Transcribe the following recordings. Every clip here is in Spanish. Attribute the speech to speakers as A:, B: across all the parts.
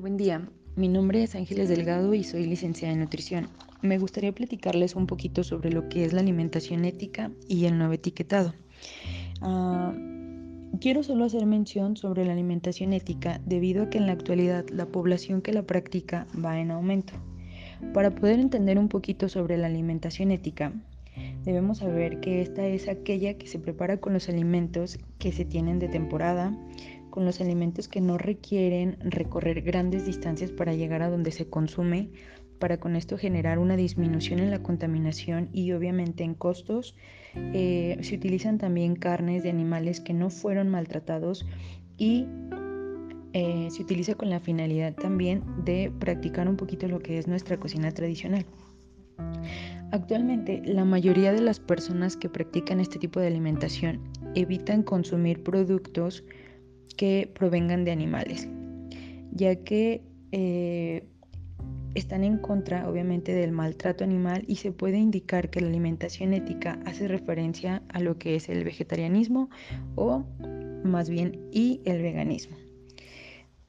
A: buen día. Mi nombre es Ángeles Delgado y soy licenciada en nutrición. Me gustaría platicarles un poquito sobre lo que es la alimentación ética y el nuevo etiquetado. Ah, quiero solo hacer mención sobre la alimentación ética debido a que en la actualidad la población que la practica va en aumento. Para poder entender un poquito sobre la alimentación ética, debemos saber que esta es aquella que se prepara con los alimentos que se tienen de temporada, con los alimentos que no requieren recorrer grandes distancias para llegar a donde se consume, para con esto generar una disminución en la contaminación y obviamente en costos. Eh, se utilizan también carnes de animales que no fueron maltratados y eh, se utiliza con la finalidad también de practicar un poquito lo que es nuestra cocina tradicional. Actualmente, la mayoría de las personas que practican este tipo de alimentación evitan consumir productos que provengan de animales, ya que eh, están en contra obviamente del maltrato animal y se puede indicar que la alimentación ética hace referencia a lo que es el vegetarianismo o más bien y el veganismo.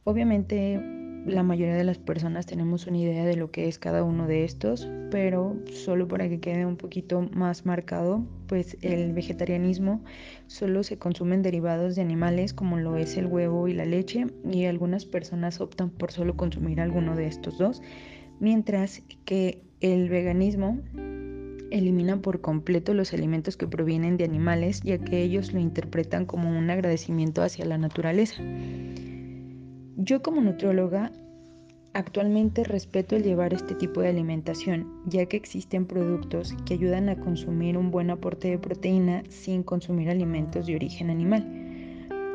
A: Obviamente la mayoría de las personas tenemos una idea de lo que es cada uno de estos, pero solo para que quede un poquito más marcado, pues el vegetarianismo solo se consumen derivados de animales como lo es el huevo y la leche y algunas personas optan por solo consumir alguno de estos dos, mientras que el veganismo elimina por completo los alimentos que provienen de animales ya que ellos lo interpretan como un agradecimiento hacia la naturaleza. Yo como nutrióloga actualmente respeto el llevar este tipo de alimentación, ya que existen productos que ayudan a consumir un buen aporte de proteína sin consumir alimentos de origen animal.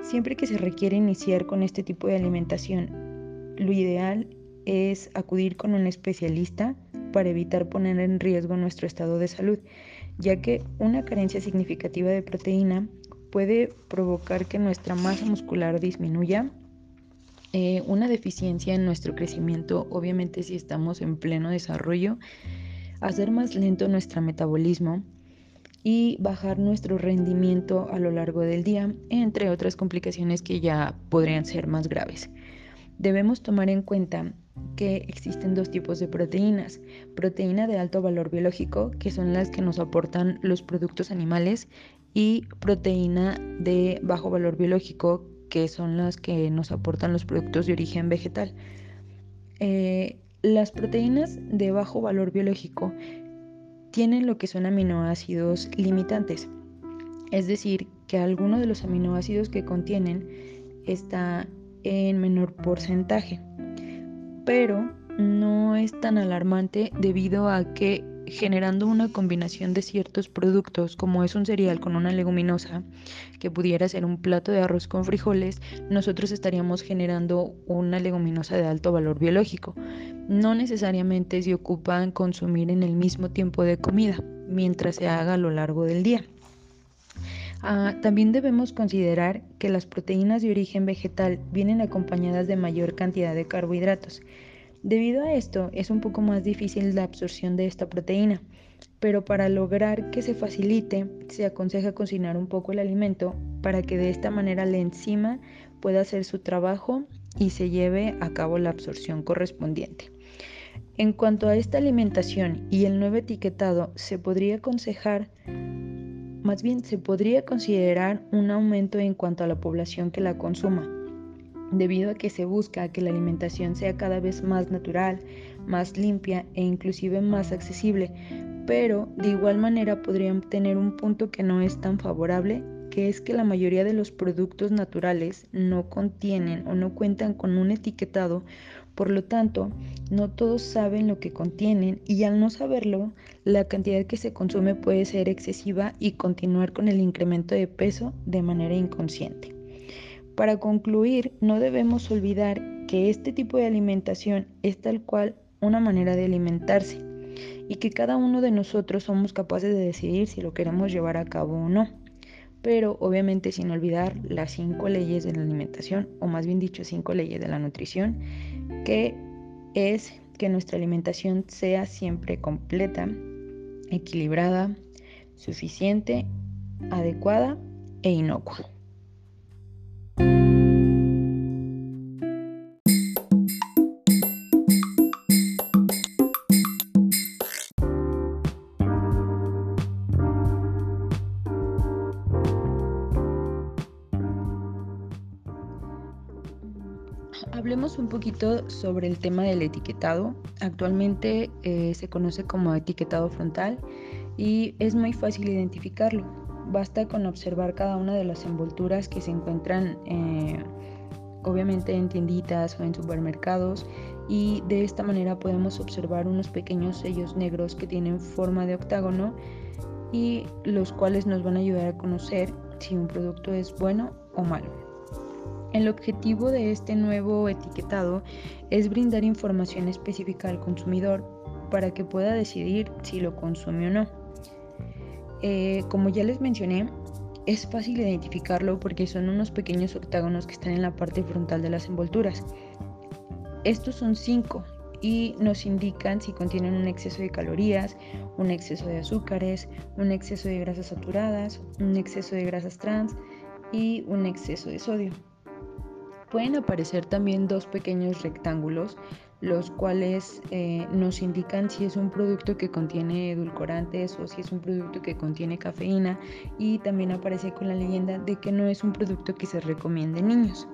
A: Siempre que se requiere iniciar con este tipo de alimentación, lo ideal es acudir con un especialista para evitar poner en riesgo nuestro estado de salud, ya que una carencia significativa de proteína puede provocar que nuestra masa muscular disminuya eh, una deficiencia en nuestro crecimiento, obviamente si estamos en pleno desarrollo, hacer más lento nuestro metabolismo y bajar nuestro rendimiento a lo largo del día, entre otras complicaciones que ya podrían ser más graves. Debemos tomar en cuenta que existen dos tipos de proteínas. Proteína de alto valor biológico, que son las que nos aportan los productos animales, y proteína de bajo valor biológico, que son las que nos aportan los productos de origen vegetal. Eh, las proteínas de bajo valor biológico tienen lo que son aminoácidos limitantes, es decir, que alguno de los aminoácidos que contienen está en menor porcentaje, pero no es tan alarmante debido a que generando una combinación de ciertos productos como es un cereal con una leguminosa que pudiera ser un plato de arroz con frijoles, nosotros estaríamos generando una leguminosa de alto valor biológico. No necesariamente se ocupan consumir en el mismo tiempo de comida, mientras se haga a lo largo del día. Ah, también debemos considerar que las proteínas de origen vegetal vienen acompañadas de mayor cantidad de carbohidratos. Debido a esto, es un poco más difícil la absorción de esta proteína, pero para lograr que se facilite, se aconseja cocinar un poco el alimento para que de esta manera la enzima pueda hacer su trabajo y se lleve a cabo la absorción correspondiente. En cuanto a esta alimentación y el nuevo etiquetado, se podría aconsejar, más bien se podría considerar un aumento en cuanto a la población que la consuma, debido a que se busca que la alimentación sea cada vez más natural, más limpia e inclusive más accesible, pero de igual manera podrían tener un punto que no es tan favorable, que es que la mayoría de los productos naturales no contienen o no cuentan con un etiquetado, por lo tanto, no todos saben lo que contienen y al no saberlo, la cantidad que se consume puede ser excesiva y continuar con el incremento de peso de manera inconsciente. Para concluir, no debemos olvidar que este tipo de alimentación es tal cual una manera de alimentarse y que cada uno de nosotros somos capaces de decidir si lo queremos llevar a cabo o no. Pero obviamente sin olvidar las cinco leyes de la alimentación, o más bien dicho, cinco leyes de la nutrición, que es que nuestra alimentación sea siempre completa, equilibrada, suficiente, adecuada e inocua. Hablemos un poquito sobre el tema del etiquetado. Actualmente eh, se conoce como etiquetado frontal y es muy fácil identificarlo Basta con observar cada una de las envolturas que se encuentran eh, obviamente en tienditas o en supermercados y de esta manera podemos observar unos pequeños sellos negros que tienen forma de octágono y los cuales nos van a ayudar a conocer si un producto es bueno o malo. El objetivo de este nuevo etiquetado es brindar información específica al consumidor para que pueda decidir si lo consume o no. Eh, como ya les mencioné, es fácil identificarlo porque son unos pequeños octágonos que están en la parte frontal de las envolturas. Estos son cinco y nos indican si contienen un exceso de calorías, un exceso de azúcares, un exceso de grasas saturadas, un exceso de grasas trans y un exceso de sodio. Pueden aparecer también dos pequeños rectángulos, los cuales eh, nos indican si es un producto que contiene edulcorantes o si es un producto que contiene cafeína y también aparece con la leyenda de que no es un producto que se recomiende en niños.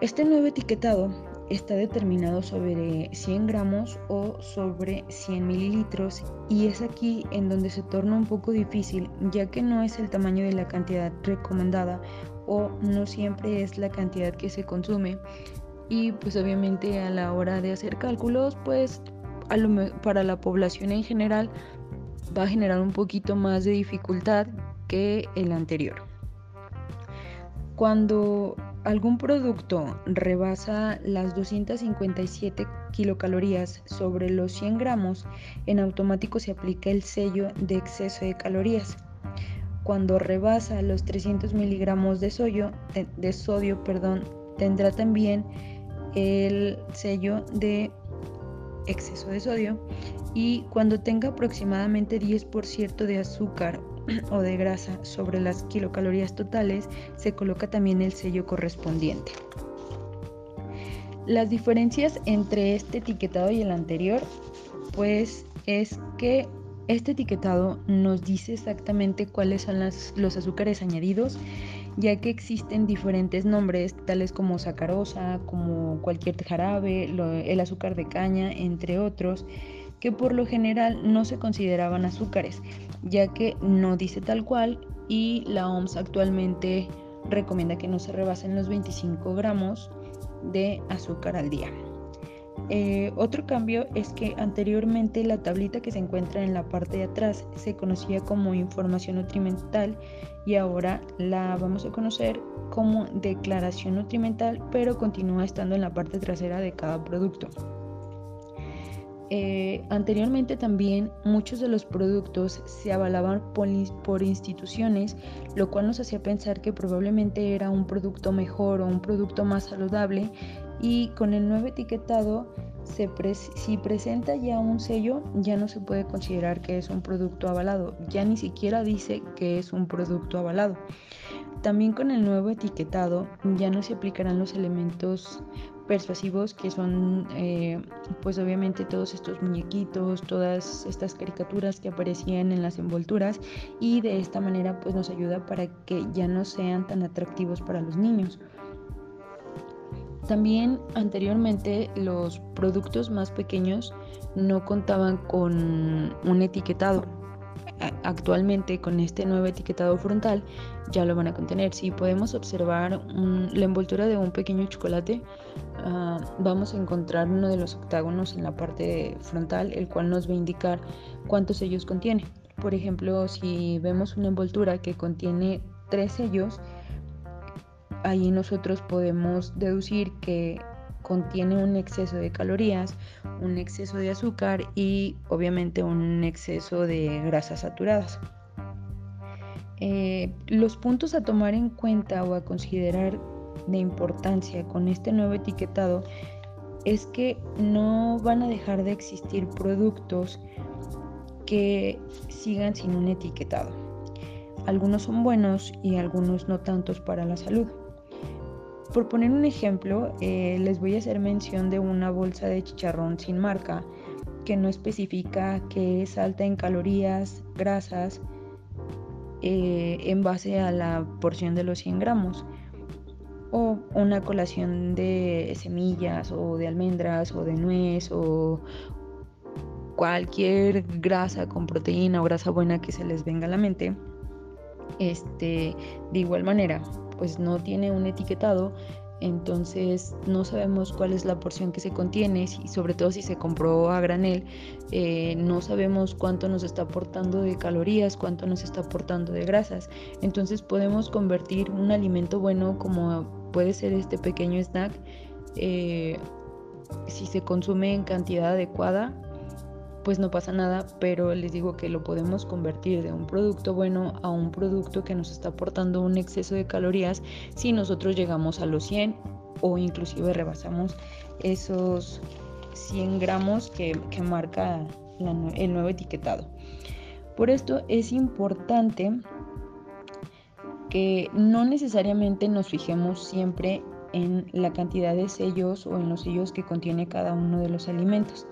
A: Este nuevo etiquetado está determinado sobre 100 gramos o sobre 100 mililitros y es aquí en donde se torna un poco difícil ya que no es el tamaño de la cantidad recomendada o no siempre es la cantidad que se consume y pues obviamente a la hora de hacer cálculos pues para la población en general va a generar un poquito más de dificultad que el anterior. Cuando algún producto rebasa las 257 kilocalorías sobre los 100 gramos, en automático se aplica el sello de exceso de calorías cuando rebasa los 300 miligramos de sodio, tendrá también el sello de exceso de sodio y cuando tenga aproximadamente 10% de azúcar o de grasa sobre las kilocalorías totales se coloca también el sello correspondiente. Las diferencias entre este etiquetado y el anterior pues es que este etiquetado nos dice exactamente cuáles son los azúcares añadidos, ya que existen diferentes nombres, tales como sacarosa, como cualquier jarabe, el azúcar de caña, entre otros, que por lo general no se consideraban azúcares, ya que no dice tal cual y la OMS actualmente recomienda que no se rebasen los 25 gramos de azúcar al día. Eh, otro cambio es que anteriormente la tablita que se encuentra en la parte de atrás se conocía como información nutrimental y ahora la vamos a conocer como declaración nutrimental, pero continúa estando en la parte trasera de cada producto. Eh, anteriormente también muchos de los productos se avalaban por, instituciones, lo cual nos hacía pensar que probablemente era un producto mejor o un producto más saludable y con el nuevo etiquetado si presenta ya un sello ya no se puede considerar que es un producto avalado, ya ni siquiera dice que es un producto avalado. También con el nuevo etiquetado ya no se aplicarán los elementos persuasivos que son eh, pues obviamente todos estos muñequitos, todas estas caricaturas que aparecían en las envolturas y de esta manera pues nos ayuda para que ya no sean tan atractivos para los niños. También anteriormente los productos más pequeños no contaban con un etiquetado. Actualmente con este nuevo etiquetado frontal ya lo van a contener. Si podemos observar la envoltura de un pequeño chocolate, ah, vamos a encontrar uno de los octágonos en la parte frontal, el cual nos va a indicar cuántos sellos contiene. Por ejemplo, si vemos una envoltura que contiene tres sellos, ahí nosotros podemos deducir que contiene un exceso de calorías, un exceso de azúcar y obviamente un exceso de grasas saturadas. Eh, los puntos a tomar en cuenta o a considerar de importancia con este nuevo etiquetado es que no van a dejar de existir productos que sigan sin un etiquetado. Algunos son buenos y algunos no tantos para la salud. Por poner un ejemplo, eh, les voy a hacer mención de una bolsa de chicharrón sin marca que no especifica que es alta en calorías, grasas, eh, en base a la porción de los 100 gramos. o una colación de semillas o de almendras o de nuez o cualquier grasa con proteína o grasa buena que se les venga a la mente, este, de igual manera, pues no tiene un etiquetado, entonces no sabemos cuál es la porción que se contiene y sobre todo si se compró a granel, eh, no sabemos cuánto nos está aportando de calorías, cuánto nos está aportando de grasas. Entonces podemos convertir un alimento bueno como puede ser este pequeño snack eh, si se consume en cantidad adecuada pues no pasa nada, pero les digo que lo podemos convertir de un producto bueno a un producto que nos está aportando un exceso de calorías si nosotros llegamos a los 100 o inclusive rebasamos esos 100 gramos que, marca el nuevo etiquetado. Por esto es importante que no necesariamente nos fijemos siempre en la cantidad de sellos o en los sellos que contiene cada uno de los alimentos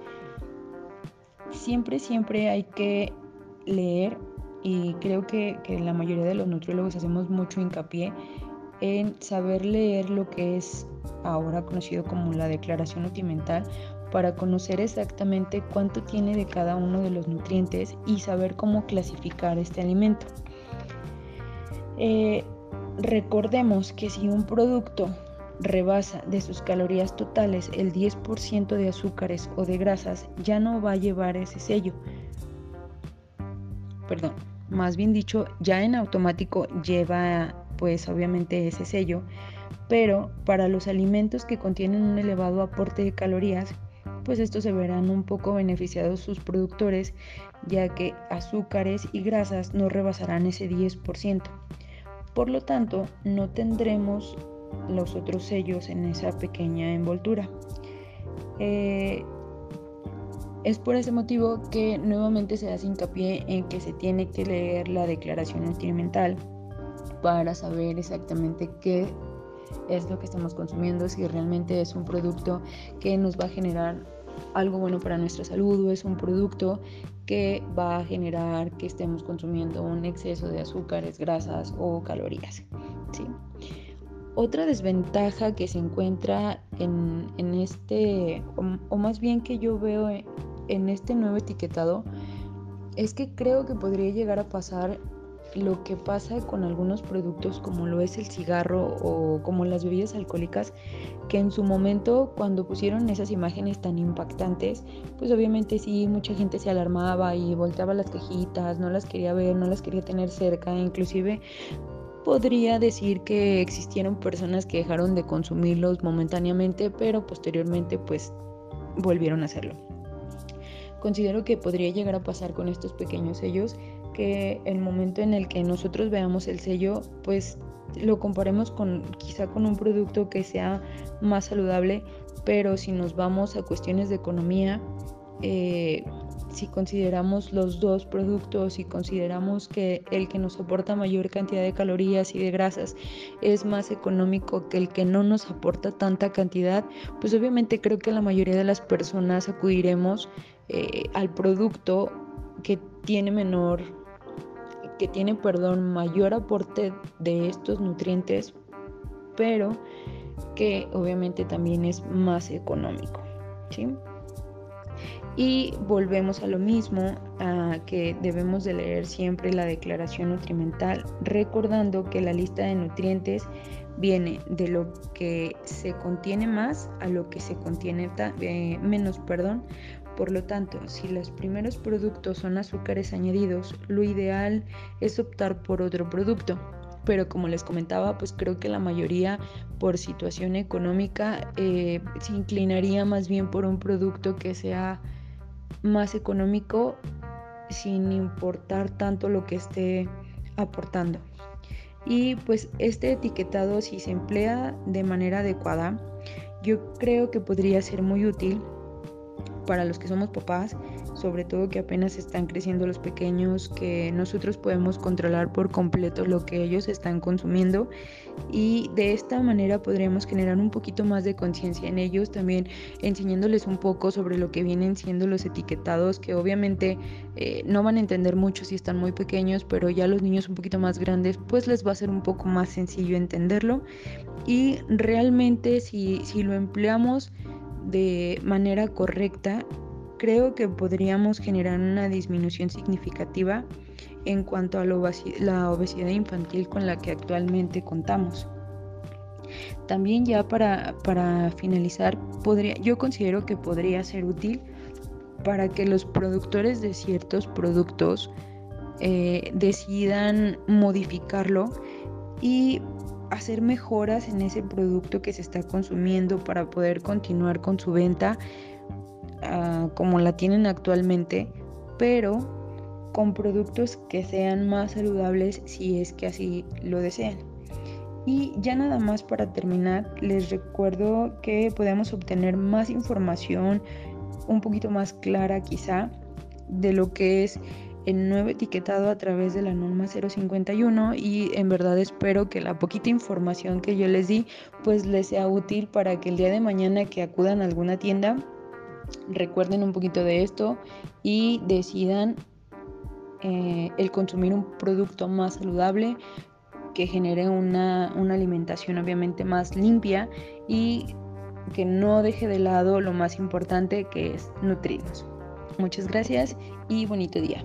A: siempre, siempre hay que leer y creo que, la mayoría de los nutriólogos hacemos mucho hincapié en saber leer lo que es ahora conocido como la declaración nutrimental para conocer exactamente cuánto tiene de cada uno de los nutrientes y saber cómo clasificar este alimento. Eh, recordemos que si un producto rebasa de sus calorías totales el 10% de azúcares o de grasas, ya no va a llevar ese sello. Perdón, más bien dicho, ya en automático lleva pues obviamente ese sello, pero para los alimentos que contienen un elevado aporte de calorías, pues estos se verán un poco beneficiados sus productores, ya que azúcares y grasas no rebasarán ese 10%. Por lo tanto, no tendremos los otros sellos en esa pequeña envoltura. Eh, es por ese motivo que nuevamente se hace hincapié en que se tiene que leer la declaración nutrimental para saber exactamente qué es lo que estamos consumiendo, si realmente es un producto que nos va a generar algo bueno para nuestra salud o es un producto que va a generar que estemos consumiendo un exceso de azúcares, grasas o calorías. ¿sí? Otra desventaja que se encuentra en, este, o, más bien que yo veo en este nuevo etiquetado, es que creo que podría llegar a pasar lo que pasa con algunos productos como lo es el cigarro o como las bebidas alcohólicas, que en su momento cuando pusieron esas imágenes tan impactantes, pues obviamente sí, mucha gente se alarmaba y volteaba las cajitas, no las quería ver, no las quería tener cerca, inclusive podría decir que existieron personas que dejaron de consumirlos momentáneamente, pero posteriormente pues volvieron a hacerlo. Considero que podría llegar a pasar con estos pequeños sellos que el momento en el que nosotros veamos el sello, pues lo comparemos con quizá con un producto que sea más saludable, pero si nos vamos a cuestiones de economía, eh, si consideramos los dos productos y consideramos que el que nos aporta mayor cantidad de calorías y de grasas es más económico que el que no nos aporta tanta cantidad, pues obviamente creo que la mayoría de las personas acudiremos eh, al producto que tiene menor, que tiene, perdón, mayor aporte de estos nutrientes, pero que obviamente también es más económico. ¿sí? Y volvemos a lo mismo, a que debemos de leer siempre la declaración nutrimental, recordando que la lista de nutrientes viene de lo que se contiene más a lo que se contiene eh, menos, perdón. Por lo tanto, si los primeros productos son azúcares añadidos, lo ideal es optar por otro producto. Pero como les comentaba, pues creo que la mayoría por situación económica eh, se inclinaría más bien por un producto que sea más económico sin importar tanto lo que esté aportando. Y pues este etiquetado si se emplea de manera adecuada, yo creo que podría ser muy útil para los que somos papás sobre todo que apenas están creciendo los pequeños, que nosotros podemos controlar por completo lo que ellos están consumiendo. Y de esta manera podríamos generar un poquito más de conciencia en ellos, también enseñándoles un poco sobre lo que vienen siendo los etiquetados, que obviamente eh, no van a entender mucho si están muy pequeños, pero ya los niños un poquito más grandes, pues les va a ser un poco más sencillo entenderlo. Y realmente si, si lo empleamos de manera correcta, creo que podríamos generar una disminución significativa en cuanto a la obesidad infantil con la que actualmente contamos. También ya para, finalizar, yo considero que podría ser útil para que los productores de ciertos productos eh, decidan modificarlo y hacer mejoras en ese producto que se está consumiendo para poder continuar con su venta ah, como la tienen actualmente, pero con productos que sean más saludables si es que así lo desean. Y ya nada más para terminar, les recuerdo que podemos obtener más información un poquito más clara quizá de lo que es el nuevo etiquetado a través de la norma 051 y en verdad espero que la poquita información que yo les di pues les sea útil para que el día de mañana que acudan a alguna tienda recuerden un poquito de esto y decidan eh, el consumir un producto más saludable que genere una, una alimentación obviamente más limpia y que no deje de lado lo más importante que es nutrirnos. Muchas gracias y bonito día.